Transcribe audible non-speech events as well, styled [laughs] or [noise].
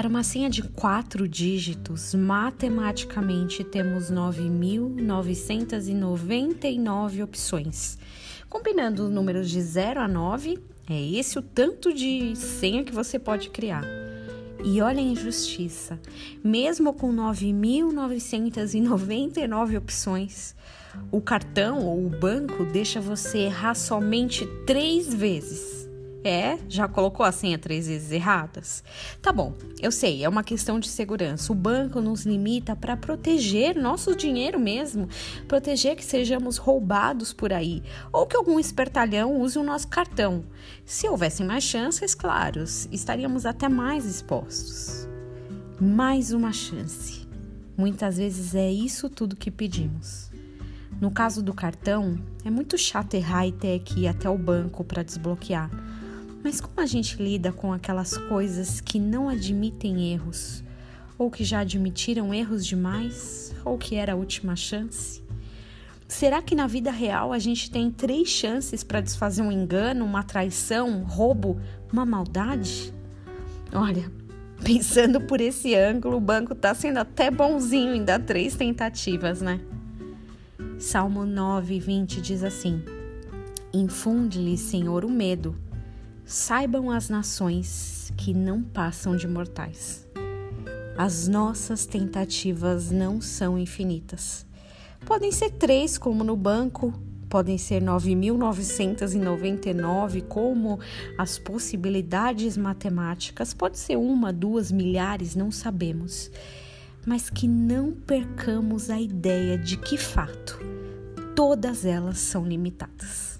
Para uma senha de quatro dígitos, matematicamente temos 9.999 opções. Combinando os números de 0 a 9, é esse o tanto de senha que você pode criar. E olha a injustiça, mesmo com 9.999 opções, o cartão ou o banco deixa você errar somente três vezes. É, já colocou a senha três vezes erradas? Tá bom, eu sei, é uma questão de segurança. O banco nos limita para proteger nosso dinheiro mesmo, proteger que sejamos roubados por aí, ou que algum espertalhão use o nosso cartão. Se houvessem mais chances, claro, estaríamos até mais expostos. Mais uma chance. Muitas vezes é isso tudo que pedimos. No caso do cartão, é muito chato errar e ter que ir até o banco para desbloquear. Mas como a gente lida com aquelas coisas que não admitem erros, ou que já admitiram erros demais, ou que era a última chance? Será que na vida real a gente tem três chances para desfazer um engano, uma traição, um roubo, uma maldade? Olha, [laughs] pensando por esse ângulo, o banco está sendo até bonzinho em dar três tentativas, né? Salmo 9, 20 diz assim: Infunde-lhe, Senhor, o medo Saibam as nações que não passam de mortais. As nossas tentativas não são infinitas. Podem ser três, como no banco, podem ser 9.999, como as possibilidades matemáticas, pode ser uma, duas, milhares, não sabemos. Mas que não percamos a ideia de que fato todas elas são limitadas.